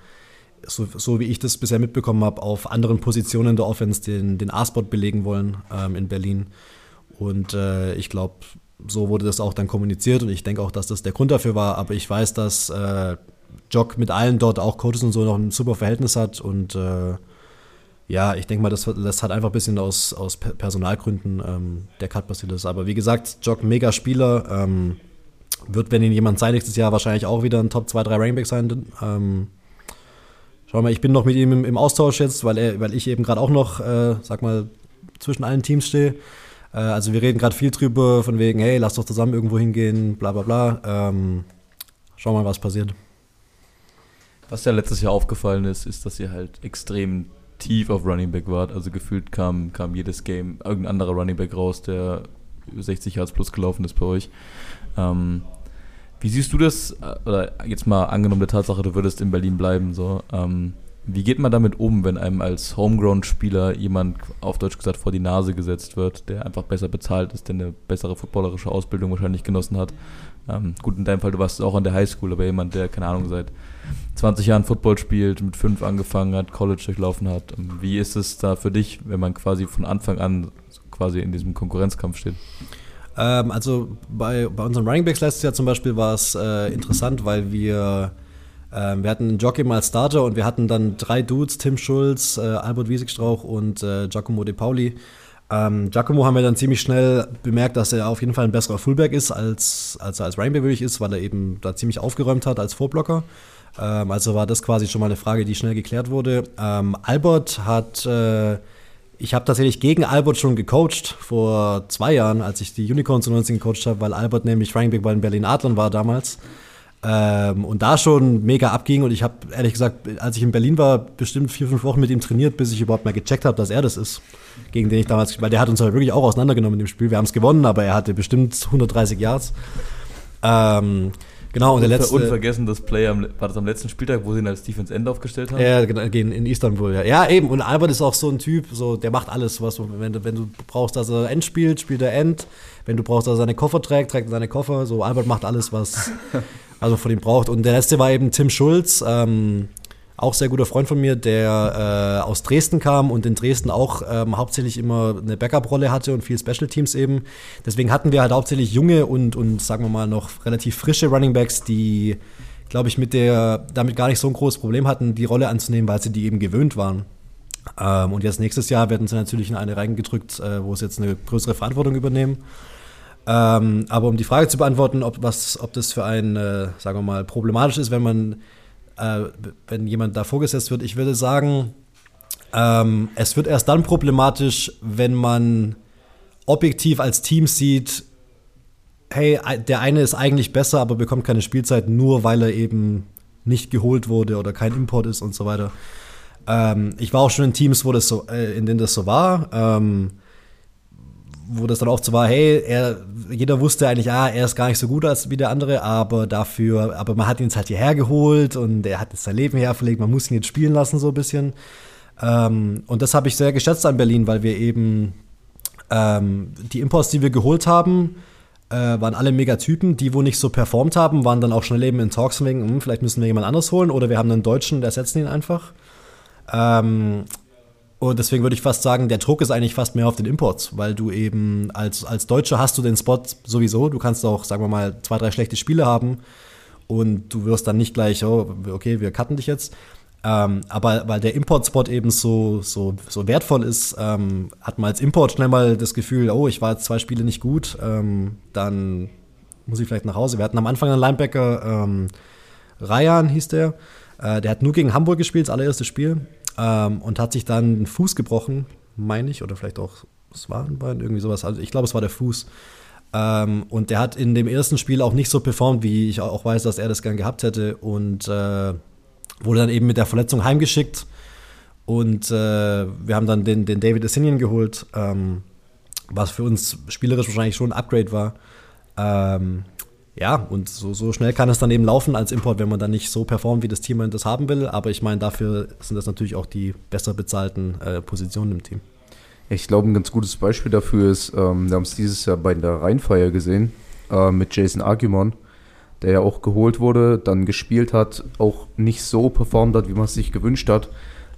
so, so wie ich das bisher mitbekommen habe, auf anderen Positionen der Offense den, den A-Spot belegen wollen ähm, in Berlin. Und äh, ich glaube, so wurde das auch dann kommuniziert und ich denke auch, dass das der Grund dafür war. Aber ich weiß, dass äh, Jock mit allen dort, auch Coaches und so, noch ein super Verhältnis hat. Und äh, ja, ich denke mal, das, das hat einfach ein bisschen aus, aus Per- Personalgründen ähm, der Cut passiert ist. Aber wie gesagt, Jock mega Spieler. Ähm, wird, wenn ihn jemand sein nächstes Jahr, wahrscheinlich auch wieder ein Top 2, 3 Rankback sein. Ähm, Schau mal, ich bin noch mit ihm im, im Austausch jetzt, weil, er, weil ich eben gerade auch noch, äh, sag mal, zwischen allen Teams stehe. Äh, also wir reden gerade viel drüber, von wegen, hey, lass doch zusammen irgendwo hingehen, bla bla bla. Ähm, schau mal, was passiert. Was ja letztes Jahr aufgefallen ist, ist, dass ihr halt extrem tief auf Running Back wart. Also gefühlt kam, kam jedes Game irgendein anderer Running Back raus, der 60 Yards plus gelaufen ist bei euch. Ähm, wie siehst du das, äh, oder jetzt mal angenommen der Tatsache, du würdest in Berlin bleiben, so, ähm, wie geht man damit um, wenn einem als Homegrown-Spieler jemand auf Deutsch gesagt vor die Nase gesetzt wird, der einfach besser bezahlt ist, der eine bessere footballerische Ausbildung wahrscheinlich genossen hat? Ähm, gut, in deinem Fall, du warst auch an der Highschool, aber jemand, der, keine Ahnung, seit 20 Jahren Football spielt, mit fünf angefangen hat, College durchlaufen hat. Ähm, Wie ist es da für dich, wenn man quasi von Anfang an quasi in diesem Konkurrenzkampf steht? Ähm, also bei, bei unseren Running Backs letztes Jahr zum Beispiel war es äh, interessant, weil wir, ähm, wir hatten einen Jockey mal Starter und wir hatten dann drei Dudes, Tim Schulz, äh, Albert Wiesigstrauch und äh, Giacomo De Pauli. Ähm, Giacomo haben wir dann ziemlich schnell bemerkt, dass er auf jeden Fall ein besserer Fullback ist, als, als er als Back wirklich ist, weil er eben da ziemlich aufgeräumt hat als Vorblocker. Ähm, also war das quasi schon mal eine Frage, die schnell geklärt wurde. Ähm, Albert hat äh, ich habe tatsächlich gegen Albert schon gecoacht vor zwei Jahren, als ich die Unicorns 19 gecoacht habe, weil Albert nämlich Running Back bei den Berlin Adlern war damals. Ähm, und da schon mega abging und ich habe ehrlich gesagt, als ich in Berlin war, bestimmt vier, fünf Wochen mit ihm trainiert, bis ich überhaupt mal gecheckt habe, dass er das ist, gegen den ich damals, weil der hat uns halt wirklich auch auseinandergenommen in dem Spiel. Wir haben es gewonnen, aber er hatte bestimmt 130 Yards. Ähm, genau, und der letzte. Unvergessen das Play, am, war das am letzten Spieltag, wo sie ihn als Defense End aufgestellt haben? Ja, genau, in, in Istanbul, ja. Ja, eben. Und Albert ist auch so ein Typ, so, der macht alles, was, wenn du, wenn du brauchst, dass er End spielt, spielt er End. Wenn du brauchst, dass er seine Koffer trägt, trägt er seine Koffer. So, Albert macht alles, was <laughs> also von ihm braucht. Und der letzte war eben Tim Schulz, ähm, auch sehr guter Freund von mir, der äh, aus Dresden kam und in Dresden auch ähm, hauptsächlich immer eine Backup-Rolle hatte und viel Special Teams eben. Deswegen hatten wir halt hauptsächlich junge und, und sagen wir mal noch relativ frische Running Backs, die, glaube ich, mit der, damit gar nicht so ein großes Problem hatten, die Rolle anzunehmen, weil sie die eben gewöhnt waren. Ähm, und jetzt nächstes Jahr werden sie natürlich in eine reingedrückt, äh, wo sie jetzt eine größere Verantwortung übernehmen. Ähm, aber um die Frage zu beantworten, ob, was, ob das für einen, äh, sagen wir mal, problematisch ist, wenn man, äh, wenn jemand da vorgesetzt wird, ich würde sagen, ähm, es wird erst dann problematisch, wenn man objektiv als Team sieht, hey, der eine ist eigentlich besser, aber bekommt keine Spielzeit, nur weil er eben nicht geholt wurde oder kein Import ist und so weiter. Ähm, ich war auch schon in Teams, wo das so, äh, in denen das so war. Ähm, wo das dann auch so war, hey, er, jeder wusste eigentlich, ah, er ist gar nicht so gut als wie der andere, aber dafür, aber man hat ihn jetzt halt hierher geholt und er hat jetzt sein Leben herverlegt, man muss ihn jetzt spielen lassen, so ein bisschen. Ähm, und das habe ich sehr geschätzt an Berlin, weil wir eben ähm, die Imports, die wir geholt haben, äh, waren alle Megatypen, die wo nicht so performt haben, waren dann auch schnell eben in Talks wegen, hm, vielleicht müssen wir jemand anderes holen oder wir haben einen Deutschen, der ersetzen ihn einfach. Ähm, und deswegen würde ich fast sagen, der Druck ist eigentlich fast mehr auf den Imports, weil du eben als, als Deutscher hast du den Spot sowieso. Du kannst auch, sagen wir mal, zwei, drei schlechte Spiele haben und du wirst dann nicht gleich, oh, okay, wir cutten dich jetzt. Ähm, aber weil der Import-Spot eben so, so, so wertvoll ist, ähm, hat man als Import schnell mal das Gefühl, oh, ich war jetzt zwei Spiele nicht gut, ähm, dann muss ich vielleicht nach Hause. Wir hatten am Anfang einen Linebacker, ähm, Ryan hieß der, äh, der hat nur gegen Hamburg gespielt, das allererste Spiel ähm, und hat sich dann den Fuß gebrochen, meine ich, oder vielleicht auch das Wadenbein, irgendwie sowas. Also ich glaube, es war der Fuß. Ähm, und der hat in dem ersten Spiel auch nicht so performt, wie ich auch weiß, dass er das gern gehabt hätte. Und äh, wurde dann eben mit der Verletzung heimgeschickt. Und äh, wir haben dann den, den David Essinian geholt, ähm, was für uns spielerisch wahrscheinlich schon ein Upgrade war. Ähm, ja, und so, so schnell kann es dann eben laufen als Import, wenn man dann nicht so performt, wie das Team das haben will. Aber ich meine, dafür sind das natürlich auch die besser bezahlten äh, Positionen im Team. Ich glaube, ein ganz gutes Beispiel dafür ist, ähm, wir haben es dieses Jahr bei der Rheinfeier gesehen, äh, mit Jason Argumon, der ja auch geholt wurde, dann gespielt hat, auch nicht so performt hat, wie man es sich gewünscht hat,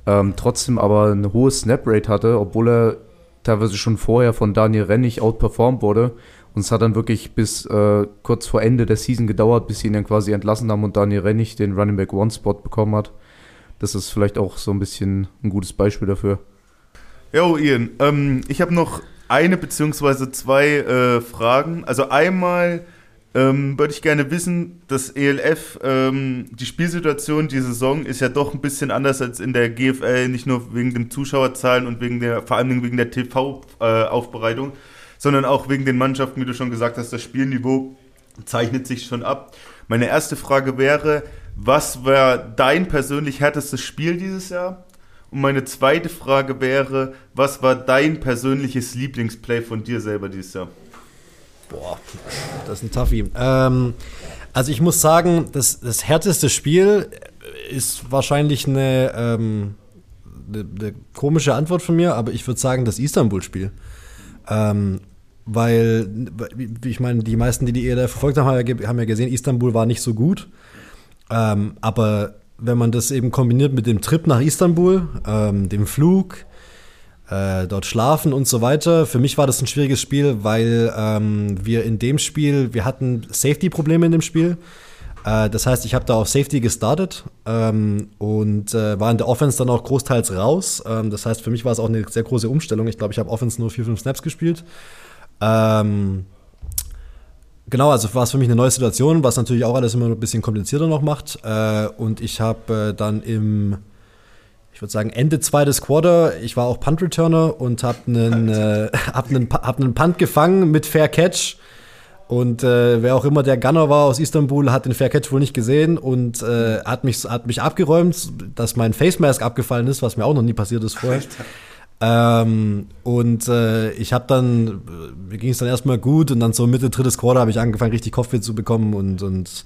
ähm, trotzdem aber eine hohe Snap-Rate hatte, obwohl er teilweise schon vorher von Daniel Rennig outperformed wurde und es hat dann wirklich bis äh, kurz vor Ende der Season gedauert, bis sie ihn dann quasi entlassen haben und Daniel Rennig den Running Back One Spot bekommen hat. Das ist vielleicht auch so ein bisschen ein gutes Beispiel dafür. Jo, Ian, ähm, ich habe noch eine beziehungsweise zwei äh, Fragen. Also einmal ähm, würde ich gerne wissen, dass ELF, ähm, die Spielsituation die Saison ist ja doch ein bisschen anders als in der GFL, nicht nur wegen den Zuschauerzahlen und wegen der, vor allem wegen der TV-Aufbereitung. Äh, sondern auch wegen den Mannschaften, wie du schon gesagt hast, das Spielniveau zeichnet sich schon ab. Meine erste Frage wäre, was war dein persönlich härtestes Spiel dieses Jahr? Und meine zweite Frage wäre, was war dein persönliches Lieblingsplay von dir selber dieses Jahr? Boah, das ist ein Toughie. Ähm, also ich muss sagen, das, das härteste Spiel ist wahrscheinlich eine, ähm, eine, eine komische Antwort von mir, aber ich würde sagen, das Istanbul-Spiel. Ähm, weil, ich meine, die meisten, die die ELF verfolgt haben, haben ja gesehen, Istanbul war nicht so gut. Ähm, aber wenn man das eben kombiniert mit dem Trip nach Istanbul, ähm, dem Flug, äh, dort schlafen und so weiter, für mich war das ein schwieriges Spiel, weil ähm, wir in dem Spiel, wir hatten Safety-Probleme in dem Spiel. Äh, das heißt, ich habe da auf Safety gestartet ähm, und äh, war in der Offense dann auch großteils raus. Ähm, das heißt, für mich war es auch eine sehr große Umstellung. Ich glaube, ich habe Offense nur vier, fünf Snaps gespielt. Ähm, genau, also war es für mich eine neue Situation, was natürlich auch alles immer ein bisschen komplizierter noch macht. Äh, und ich habe äh, dann im, ich würde sagen, Ende zweites Quarter, ich war auch Punt-Returner und habe einen, äh, hab einen, <laughs> hab einen Punt gefangen mit Fair Catch. Und äh, wer auch immer der Gunner war aus Istanbul, hat den Fair Catch wohl nicht gesehen und äh, hat, mich, hat mich abgeräumt, dass mein Face Mask abgefallen ist, was mir auch noch nie passiert ist vorher. Ähm, und äh, ich habe dann, mir ging es dann erstmal gut und dann so Mitte drittes Quarter habe ich angefangen, richtig Kopfweh zu bekommen und, und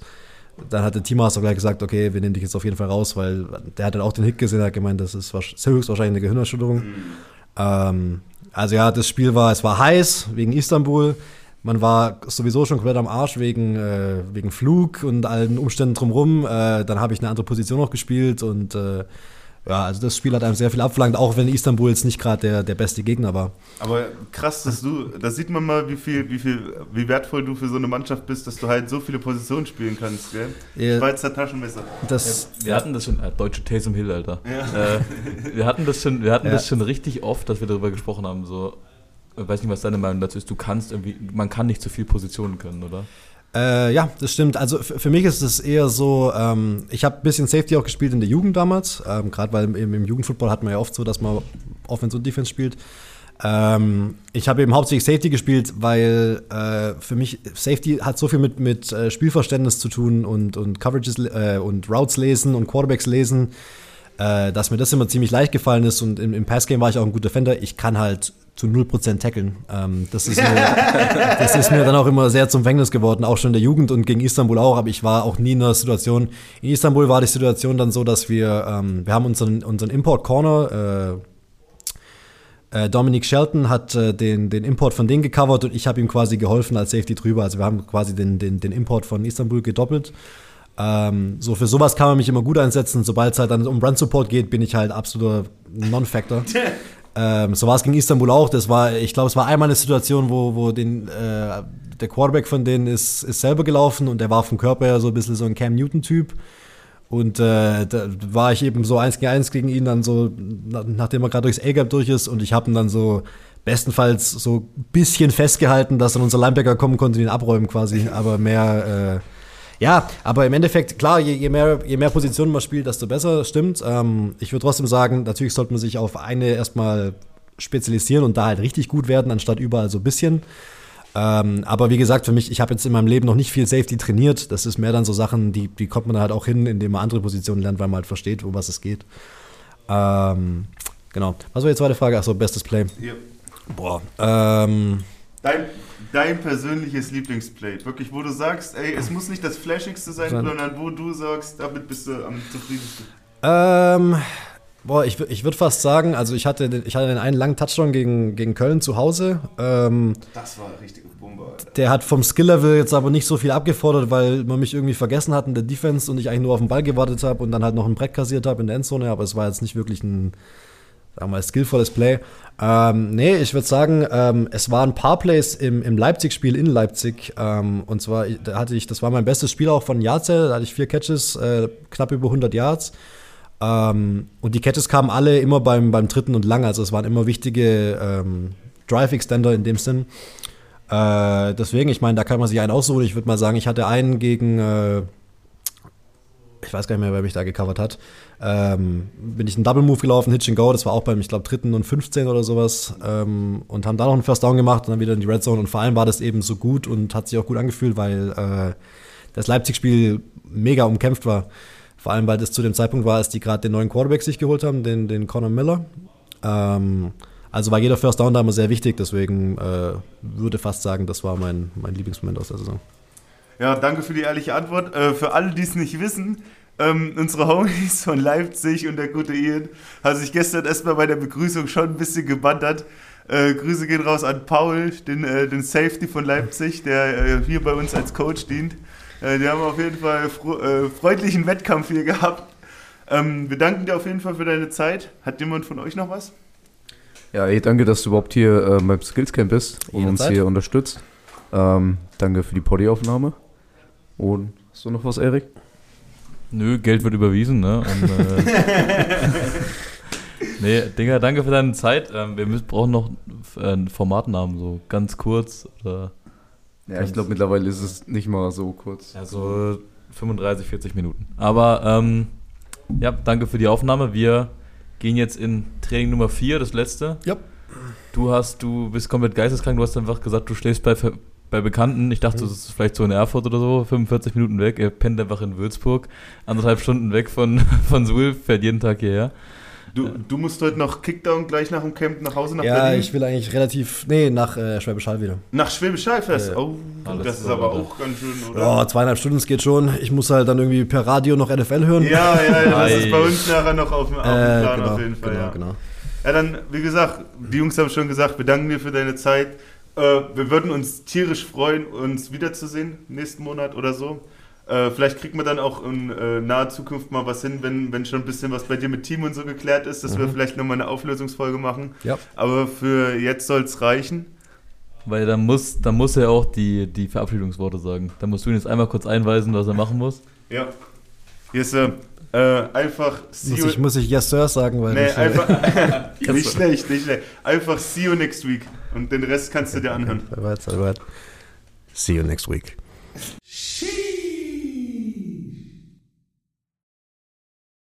dann hat der Teammaster gleich gesagt, okay, wir nehmen dich jetzt auf jeden Fall raus, weil der hat dann auch den Hit gesehen, hat gemeint, das ist höchstwahrscheinlich eine Gehirnerschütterung. Ähm, also ja, das Spiel war, es war heiß wegen Istanbul. Man war sowieso schon komplett am Arsch wegen, äh, wegen Flug und allen Umständen drumherum. Äh, dann habe ich eine andere Position noch gespielt und äh, ja, also das Spiel hat einem sehr viel abverlangt, auch wenn Istanbul jetzt nicht gerade der, der beste Gegner war. Aber krass, dass du, da sieht man mal, wie viel, wie viel, wie wertvoll du für so eine Mannschaft bist, dass du halt so viele Positionen spielen kannst, gell? Ja. Schweizer Taschenmesser. Das, Wir hatten das schon, äh, deutsche Taysom Hill, Alter. Ja. Äh, wir hatten das schon, wir hatten Ja. das schon richtig oft, dass wir darüber gesprochen haben. So, ich weiß nicht, was deine Meinung dazu ist. Du kannst irgendwie, man kann nicht zu viel Positionen können, oder? Äh, ja, das stimmt. Also für mich ist es eher so, ähm, ich habe ein bisschen Safety auch gespielt in der Jugend damals, ähm, gerade weil im, im Jugendfootball hat man ja oft so, dass man Offense und Defense spielt. Ähm, ich habe eben hauptsächlich Safety gespielt, weil äh, für mich Safety hat so viel mit, mit äh, Spielverständnis zu tun und, und Coverages äh, und Routes lesen und Quarterbacks lesen, äh, dass mir das immer ziemlich leicht gefallen ist und im, im Passgame war ich auch ein guter Defender. Ich kann halt zu 0% tackeln. Ähm, das, ist <laughs> mir, das ist mir dann auch immer sehr zum Verhängnis geworden, auch schon in der Jugend und gegen Istanbul auch, aber ich war auch nie in einer Situation. In Istanbul war die Situation dann so, dass wir, ähm, wir haben unseren, unseren Import-Corner, äh, äh, Dominic Shelton hat äh, den, den Import von denen gecovert und ich habe ihm quasi geholfen als Safety drüber. Also wir haben quasi den, den, den Import von Istanbul gedoppelt. Ähm, so für sowas kann man mich immer gut einsetzen. Sobald es halt dann um Run Support geht, bin ich halt absoluter Non-Factor. <laughs> ähm, so war es gegen Istanbul auch. Das war, ich glaube, es war einmal eine Situation, wo, wo den, äh, der Quarterback von denen ist, ist selber gelaufen und der war vom Körper her so ein bisschen so ein Cam Newton-Typ. Und äh, da war ich eben so eins gegen eins gegen ihn, dann so, na, nachdem er gerade durchs A-Gap durch ist und ich habe ihn dann so bestenfalls so ein bisschen festgehalten, dass dann unser Linebacker kommen konnte und ihn abräumen quasi, aber mehr, äh, ja, aber im Endeffekt, klar, je, je, mehr, je mehr Positionen man spielt, desto besser, stimmt. Ähm, ich würde trotzdem sagen, natürlich sollte man sich auf eine erstmal spezialisieren und da halt richtig gut werden, anstatt überall so ein bisschen. Ähm, aber wie gesagt, für mich, ich habe jetzt in meinem Leben noch nicht viel Safety trainiert. Das ist mehr dann so Sachen, die, die kommt man halt auch hin, indem man andere Positionen lernt, weil man halt versteht, um was es geht. Ähm, genau. Was war die zweite Frage? Achso, bestes Play. Ja. Boah. Ähm, Dein, dein persönliches Lieblingsplay. Wirklich, wo du sagst, ey, es muss nicht das Flashigste sein, Sein. sondern wo du sagst, damit bist du am zufriedensten. ähm, boah, ich, ich würde fast sagen, also ich hatte, den, ich hatte den einen langen Touchdown gegen, gegen Köln zu Hause. Ähm, Das war eine richtige Bombe, Alter. Der hat vom Skill-Level jetzt aber nicht so viel abgefordert, weil man mich irgendwie vergessen hat in der Defense und ich eigentlich nur auf den Ball gewartet habe und dann halt noch ein Brett kassiert habe in der Endzone, aber es war jetzt nicht wirklich ein, sagen wir mal, skillvolles Play. Ähm, nee, ich würde sagen, ähm, es waren ein paar Plays im, im Leipzig-Spiel in Leipzig. Ähm, und zwar da hatte ich, das war mein bestes Spiel auch von Yardzell, da hatte ich vier Catches, äh, knapp über 100 Yards. Ähm, und die Catches kamen alle immer beim, beim dritten und lang, also es waren immer wichtige ähm, Drive-Extender in dem Sinn. Äh, deswegen, ich meine, da kann man sich einen aussuchen. Ich würde mal sagen, ich hatte einen gegen, äh, ich weiß gar nicht mehr, wer mich da gecovert hat. Ähm, bin ich einen Double Move gelaufen, Hitch and Go, das war auch beim, ich glaube, dritten und 15 oder sowas. Ähm, und haben da noch einen First Down gemacht und dann wieder in die Red Zone. Und vor allem war das eben so gut und hat sich auch gut angefühlt, weil äh, das Leipzig-Spiel mega umkämpft war. Vor allem, weil das zu dem Zeitpunkt war, als die gerade den neuen Quarterback sich geholt haben, den, den Conor Miller. Ähm, also war jeder First Down da immer sehr wichtig, deswegen äh, würde fast sagen, das war mein, mein Lieblingsmoment aus der Saison. Ja, danke für die ehrliche Antwort. Äh, für alle, die es nicht wissen, ähm, unsere Homies von Leipzig und der gute Ian hat sich gestern erstmal bei der Begrüßung schon ein bisschen gebandert. Äh, Grüße gehen raus an Paul, den, äh, den Safety von Leipzig, der äh, hier bei uns als Coach dient. Äh, die haben auf jeden Fall äh, freundlichen Wettkampf hier gehabt. Ähm, wir danken dir auf jeden Fall für deine Zeit. Hat jemand von euch noch was? Ja, ey, danke, dass du überhaupt hier äh, beim Skillscamp bist und uns Jederzeit. hier unterstützt. Ähm, danke für die Poddy-Aufnahme. Und hast du noch was, Erik? Nö, Geld wird überwiesen, ne? Und, äh, <laughs> nee, Digga, danke für deine Zeit. Ähm, wir müssen, brauchen noch äh, einen Formatnamen, so ganz kurz. Oder, Ja, ich glaube, mittlerweile ist es nicht mal so kurz. ja, so 35, 40 Minuten. Aber ähm, ja, danke für die Aufnahme. Wir gehen jetzt in Training Nummer 4, das letzte. Ja. Du hast, du bist komplett geisteskrank, du hast einfach gesagt, du schläfst bei, bei Bekannten. Ich dachte, Mhm. das ist vielleicht so in Erfurt oder so, 45 Minuten weg. Er pennt einfach in Würzburg, anderthalb Stunden weg von, <laughs> von Suhl, fährt jeden Tag hierher. Du, du musst heute noch Kickdown gleich nach dem Camp nach Hause nach Ja, Berlin. ich will eigentlich relativ, nee, nach äh, Schwäbisch Hall wieder. nach Schwäbisch Hall fährst. Ja. Oh, Alles das ist aber auch ganz schön, oder? Ja, zweieinhalb Stunden, es geht schon. Ich muss halt dann irgendwie per Radio noch NFL hören. Ja, ja, ja, das ist Ei. bei uns nachher noch auf dem, auf dem äh, Plan genau, auf jeden Fall. genau, ja. genau. ja, dann, wie gesagt, die Jungs haben schon gesagt, wir danken dir für deine Zeit. Äh, wir würden uns tierisch freuen, uns wiederzusehen nächsten Monat oder so. Äh, vielleicht kriegt man dann auch in äh, naher Zukunft mal was hin, wenn, wenn schon ein bisschen was bei dir mit Team und so geklärt ist, dass wir Mhm. vielleicht nochmal eine Auflösungsfolge machen. Ja. Aber für jetzt soll es reichen. Weil dann muss, dann muss er auch die, die Verabschiedungsworte sagen. Da musst du ihn jetzt einmal kurz einweisen, was er machen muss. Ja. Hier ist er. Äh, einfach see Muss you, ich, muss ich Yes Sir sagen, weil Nee, ich, äh, einfach. <laughs> <laughs> nicht schlecht, nicht schlecht. Einfach see you next week. Und den Rest kannst du dir anhören. Alright, alright. See you next week.